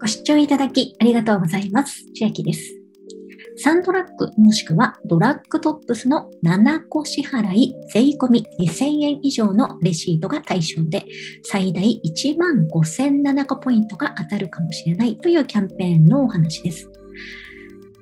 ご視聴いただきありがとうございます。千秋です。サンドラッグもしくはドラッグトップスの7個支払い税込み2000円以上のレシートが対象で最大1万5007個ポイントが当たるかもしれないというキャンペーンのお話です。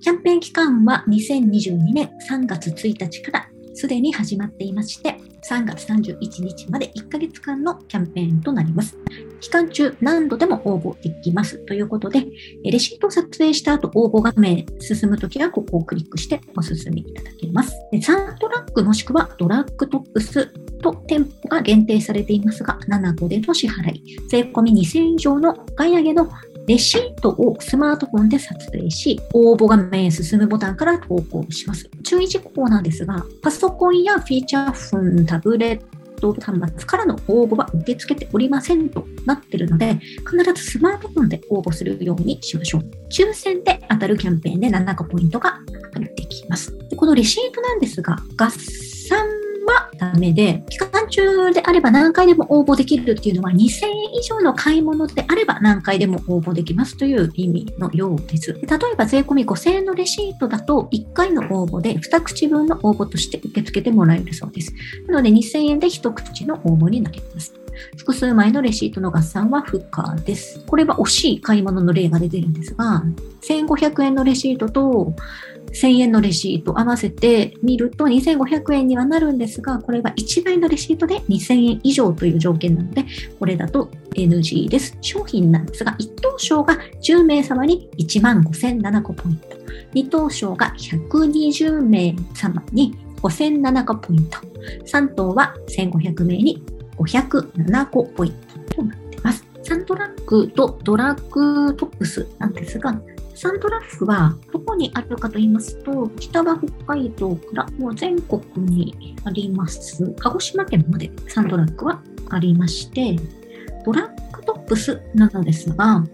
キャンペーン期間は2022年3月1日からすでに始まっていまして、3月31日まで1ヶ月間のキャンペーンとなります。期間中何度でも応募できますということで、レシートを撮影した後応募画面進むときはここをクリックしてお進みいただけます。サントラックもしくはドラッグトップスと店舗が限定されていますが、7個での支払い、税込み2000円以上の買い上げのレシートをスマートフォンで撮影し、応募画面へ進むボタンから投稿します。注意事項なんですが、パソコンやフィーチャーフォン、タブレット動端末からの応募は受け付けておりませんとなっているので、必ずスマートフォンで応募するようにしましょう。抽選で当たるキャンペーンで7個ポイントが入ってきます。でこのレシートなんですが、合算はダメで、期中であれば何回でも応募できるっていうのは2000円以上の買い物であれば何回でも応募できますという意味のようです。例えば税込5000円のレシートだと1回の応募で2口分の応募として受け付けてもらえるそうです。なので2000円で1口の応募になります。複数枚のレシートの合算は不可です。これは惜しい買い物の例が出てるんですが、1500円のレシートと1000円のレシート合わせてみると2500円にはなるんですが、これは1倍のレシートで2000円以上という条件なので、これだと NG です。商品なんですが、1等賞が10名様に1万5007個ポイント。2等賞が120名様に5007個ポイント。3等は1500名に507個ポイントとなっています。サントラックとドラッグトップスなんですが、サントラックはどこにあるかと言いますと、北は北海道からもう全国にあります、鹿児島県までサントラックはありまして、ドラッグトップスなのですが、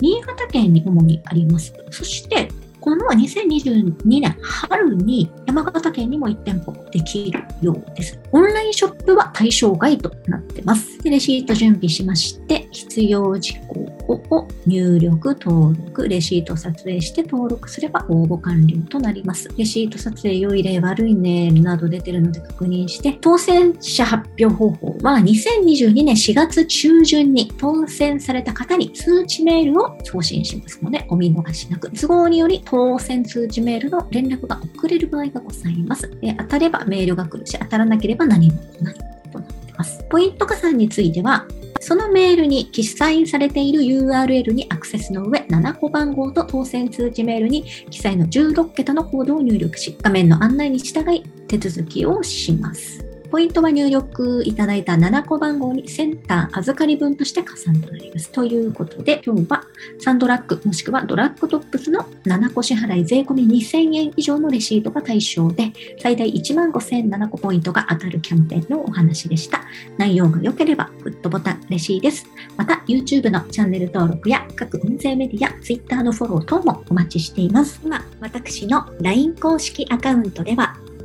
新潟県に主にあります。そして、この2022年春に山形県にも1店舗できるようです。オンラインショップは対象外となってます。でレシート準備しまして、必要事項を入力、登録、レシート撮影して登録すれば応募完了となります。レシート撮影良い例、悪い例など出てるので確認して、当選者発表方法は2022年4月中旬に当選された方に通知メールを送信しますので、お見逃しなく。都合により当選通知メールの連絡が遅れる場合がございます。当たればメールが来るし、当たらなければ何も来ないとなっています。ポイント加算については、そのメールに記載されている URL にアクセスの上、7個番号と当選通知メールに記載の16桁のコードを入力し、画面の案内に従い手続きをします。ポイントは入力いただいた7個番号にセンター預かり分として加算となります。ということで、今日はサンドラッグもしくはドラッグトップスの7個支払い税込み2000円以上のレシートが対象で、最大1万5007個ポイントが当たるキャンペーンのお話でした。内容が良ければグッドボタン嬉しいです。また、YouTube のチャンネル登録や各音声メディア、Twitter のフォロー等もお待ちしています。今、私の LINE 公式アカウントでは、